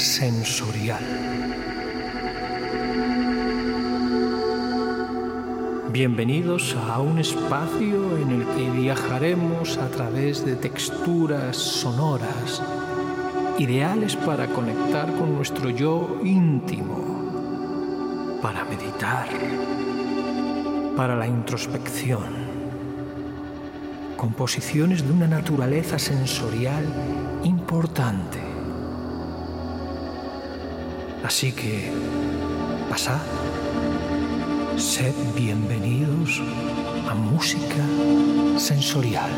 Sensorial. Bienvenidos a un espacio en el que viajaremos a través de texturas sonoras ideales para conectar con nuestro yo íntimo, para meditar, para la introspección composiciones de una naturaleza sensorial importante. Así que, pasad, sed bienvenidos a música sensorial.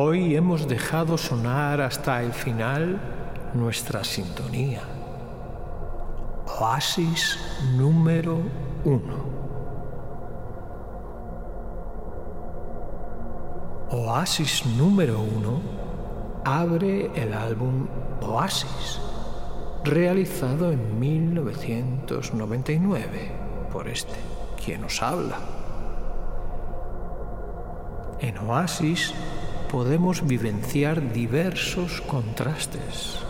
Hoy hemos dejado sonar hasta el final nuestra sintonía. Oasis número uno. Oasis número uno abre el álbum Oasis, realizado en 1999 por este, quien os habla. En Oasis podemos vivenciar diversos contrastes.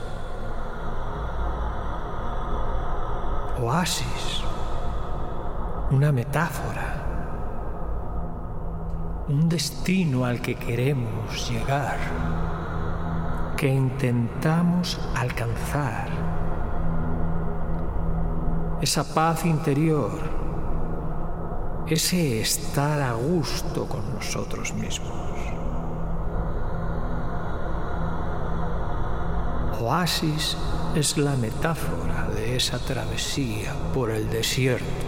Oasis, una metáfora un destino al que queremos llegar, que intentamos alcanzar. Esa paz interior, ese estar a gusto con nosotros mismos. Oasis es la metáfora de esa travesía por el desierto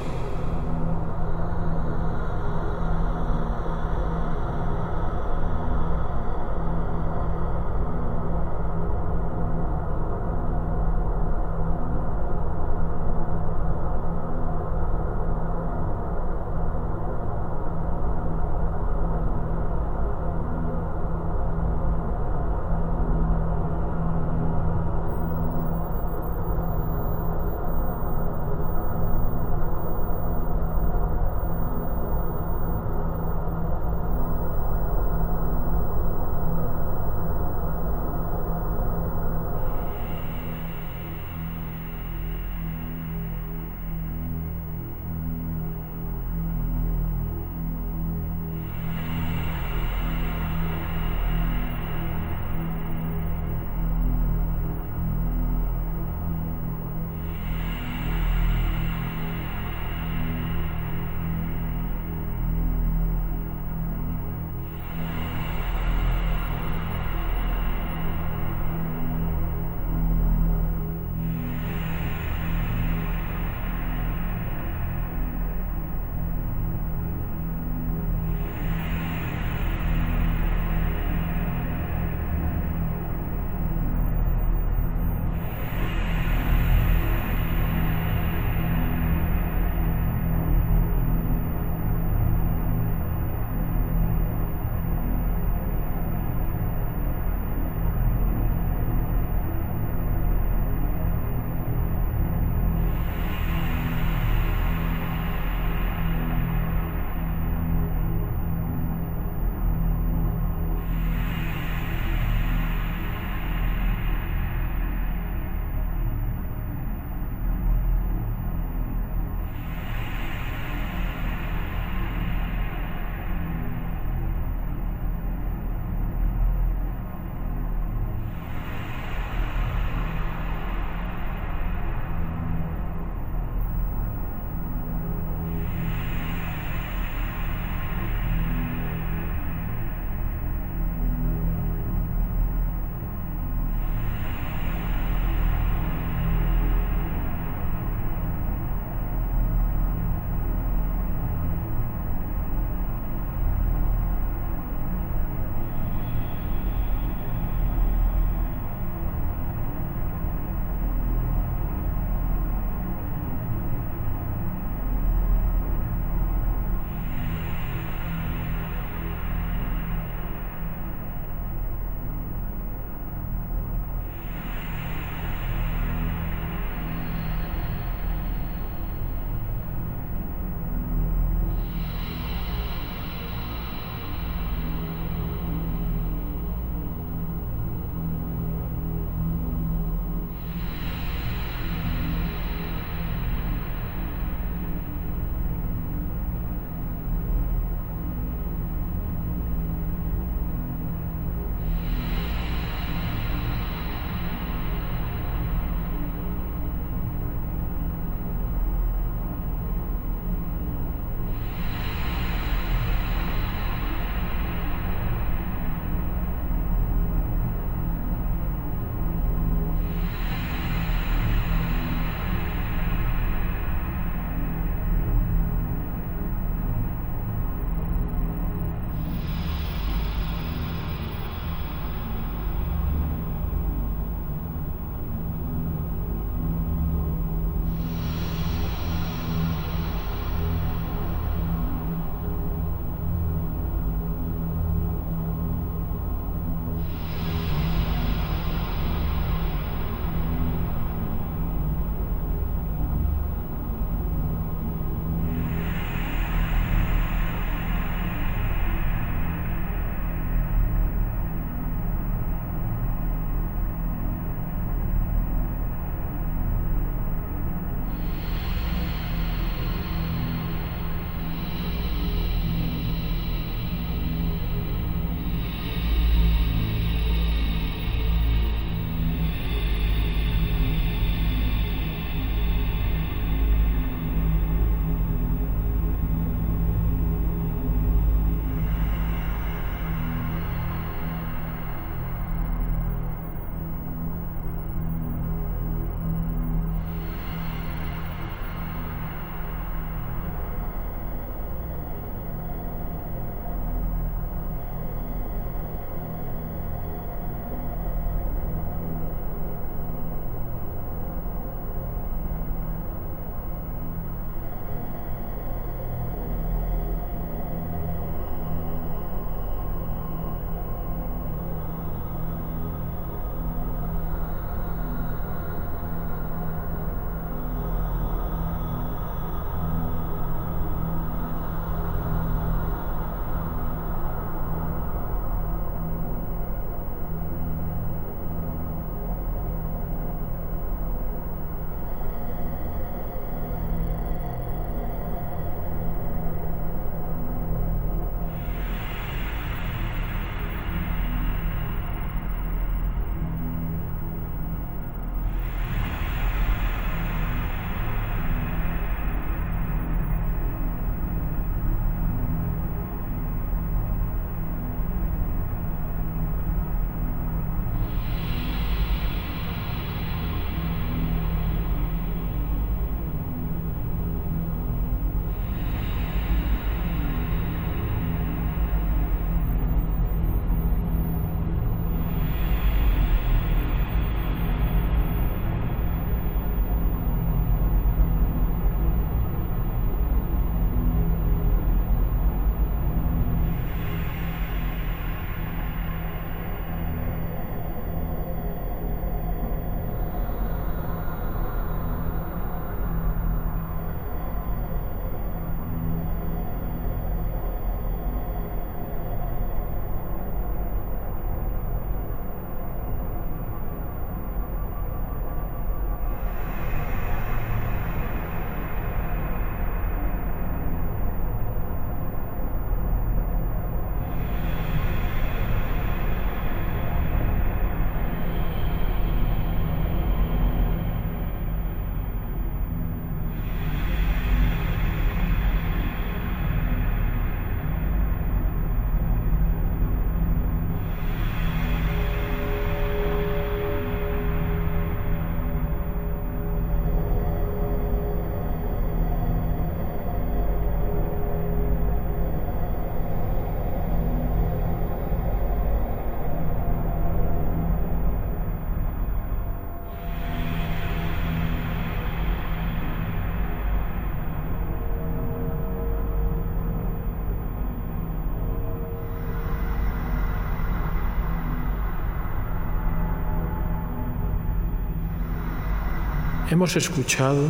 Hemos escuchado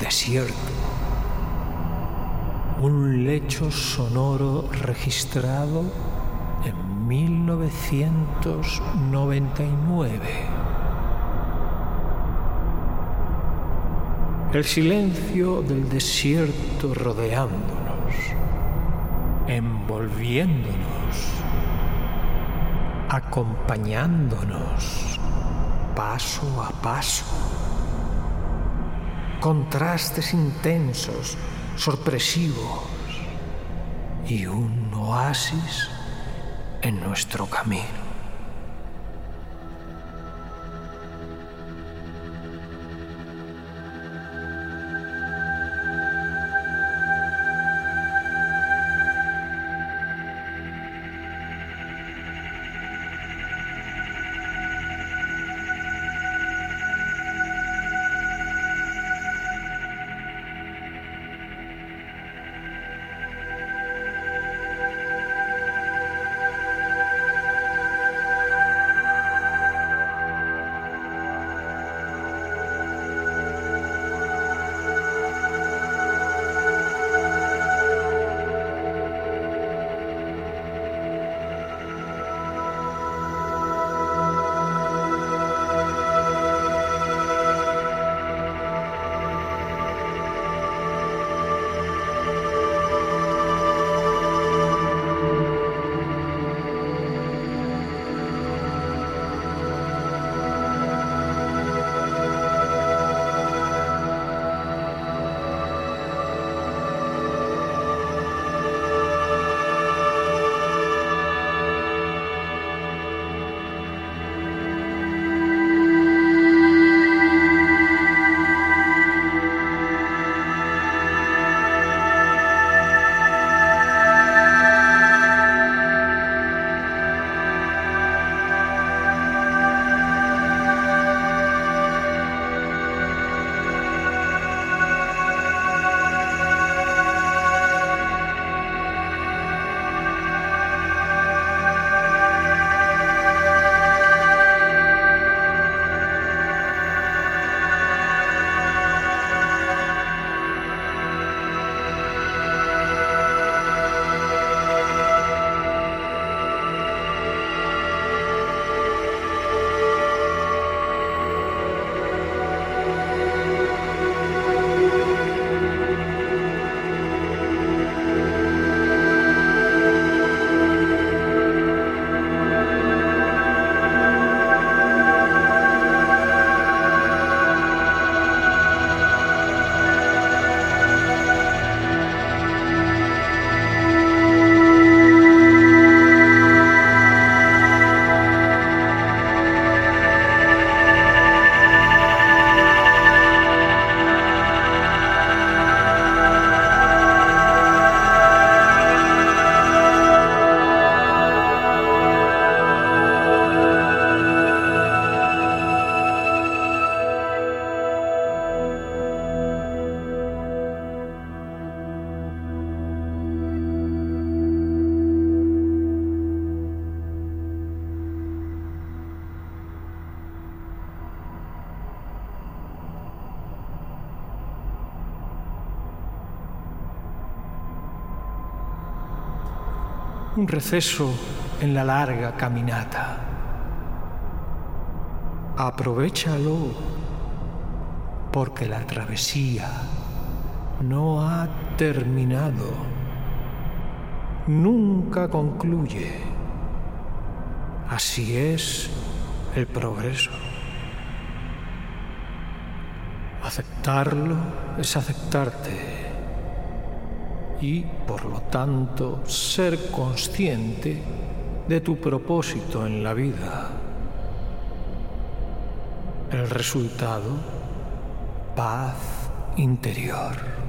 Desierto, un lecho sonoro registrado en 1999. El silencio del desierto rodeándonos, envolviéndonos, acompañándonos paso a paso. Contrastes intensos, sorpresivos y un oasis en nuestro camino. Un receso en la larga caminata. Aprovechalo porque la travesía no ha terminado, nunca concluye. Así es el progreso. Aceptarlo es aceptarte y, por lo tanto, ser consciente de tu propósito en la vida. El resultado, paz interior.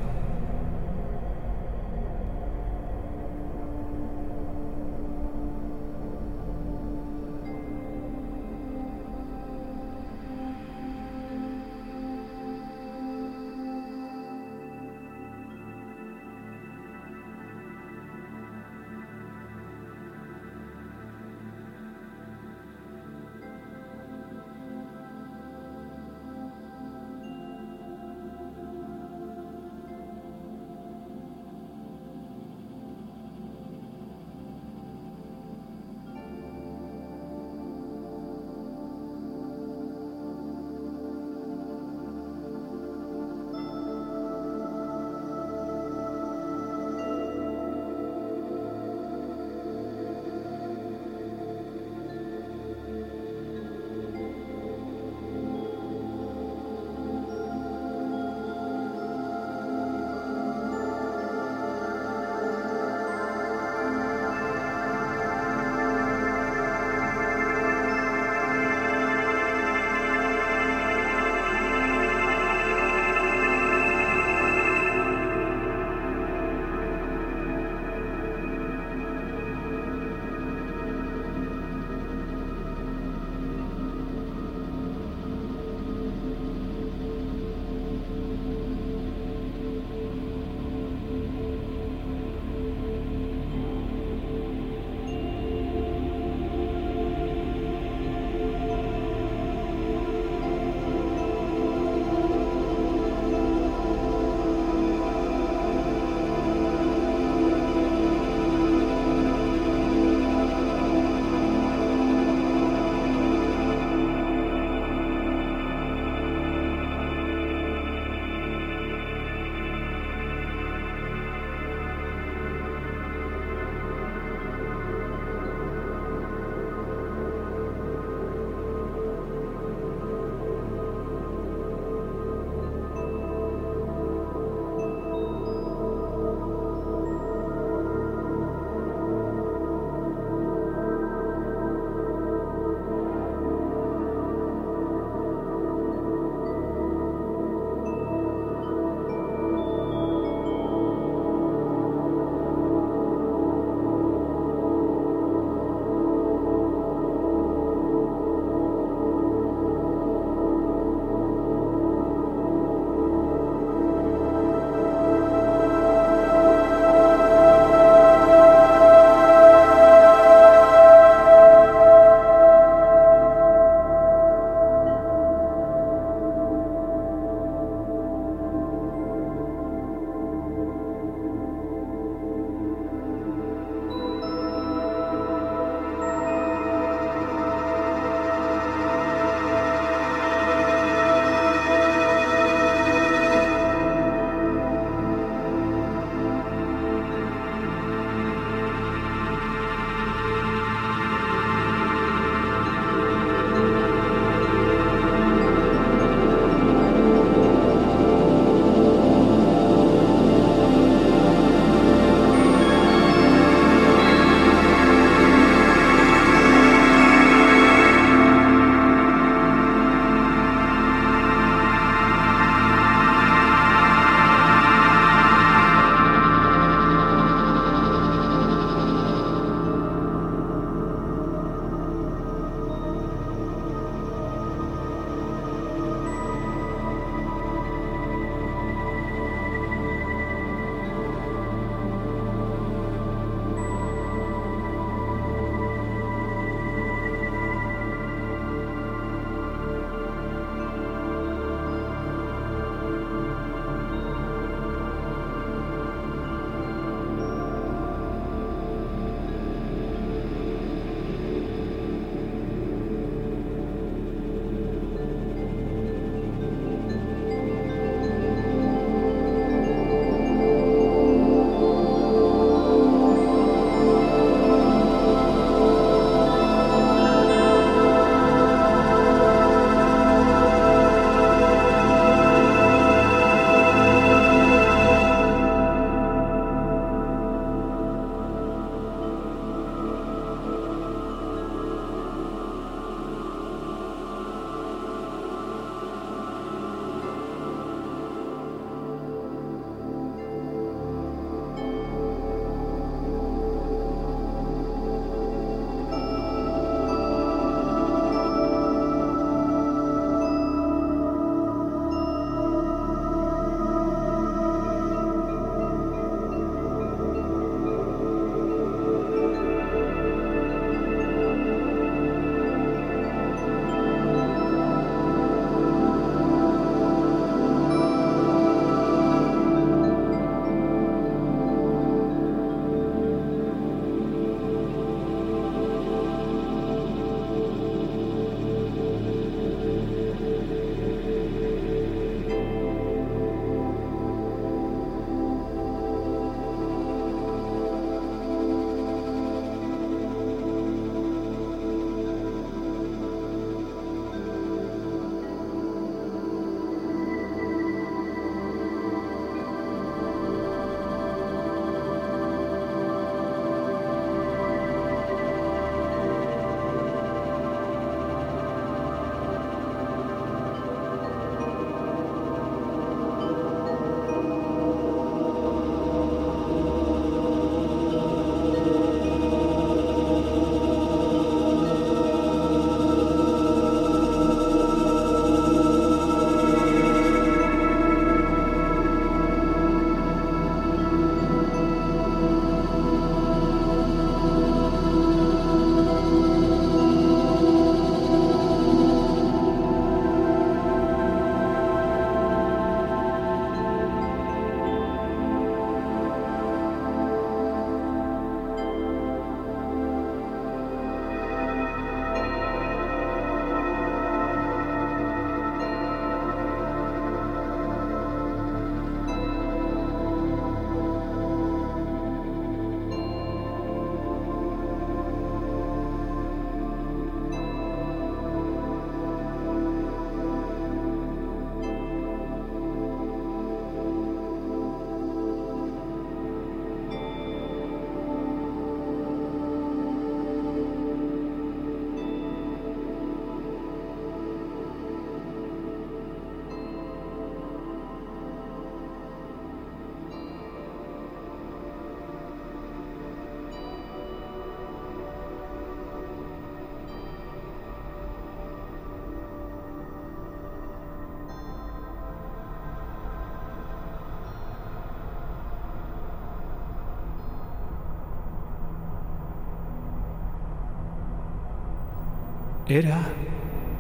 Era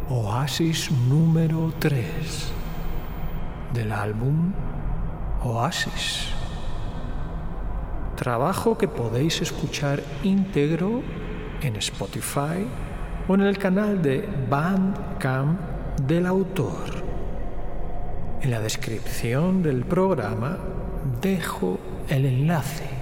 Oasis número 3 del álbum Oasis. Trabajo que podéis escuchar íntegro en Spotify o en el canal de Bandcamp del autor. En la descripción del programa dejo el enlace.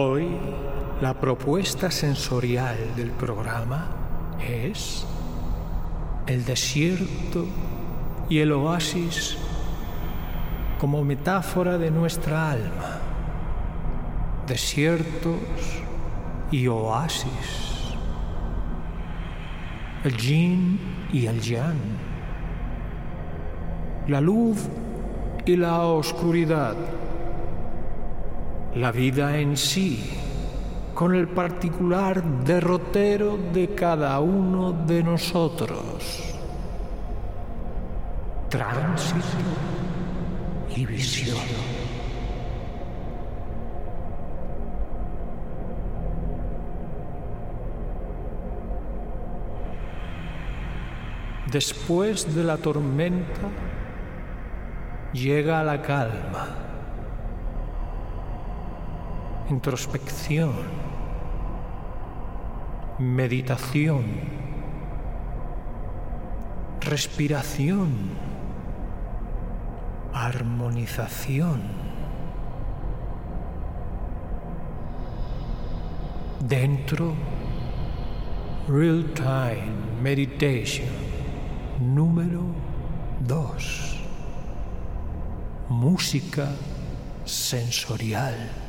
Hoy la propuesta sensorial del programa es el desierto y el oasis como metáfora de nuestra alma. Desiertos y oasis. El yin y el yang. La luz y la oscuridad la vida en sí, con el particular derrotero de cada uno de nosotros. tránsito y visión. Después de la tormenta llega la calma, introspección, meditación, respiración, armonización. Dentro, real time meditation número 2. Música sensorial.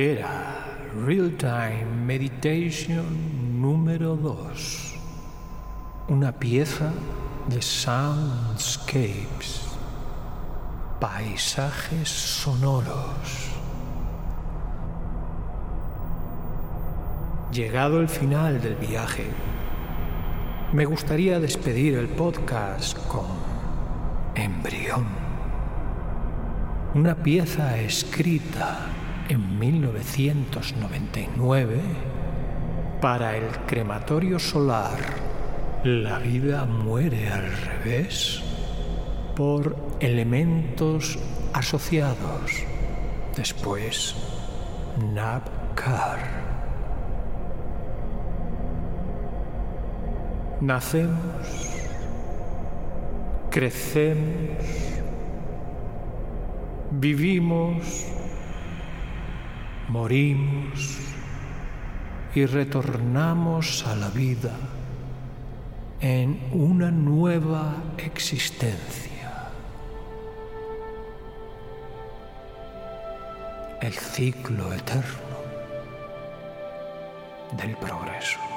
Era Real Time Meditation número 2. Una pieza de soundscapes, paisajes sonoros. Llegado el final del viaje, me gustaría despedir el podcast con Embrión, una pieza escrita en 1999 para el crematorio solar La vida muere al revés por elementos asociados. Después, Nabkar. Nacemos, crecemos, vivimos, morimos y retornamos a la vida en una nueva existencia. El ciclo eterno del progreso.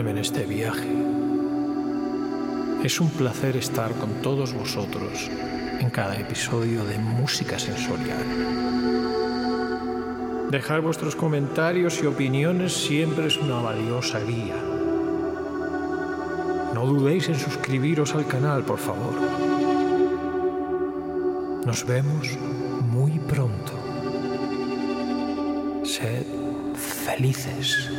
En este viaje. Es un placer estar con todos vosotros en cada episodio de Música Sensorial. Dejar vuestros comentarios y opiniones siempre es una valiosa guía. No dudéis en suscribiros al canal, por favor. Nos vemos muy pronto. Sed felices.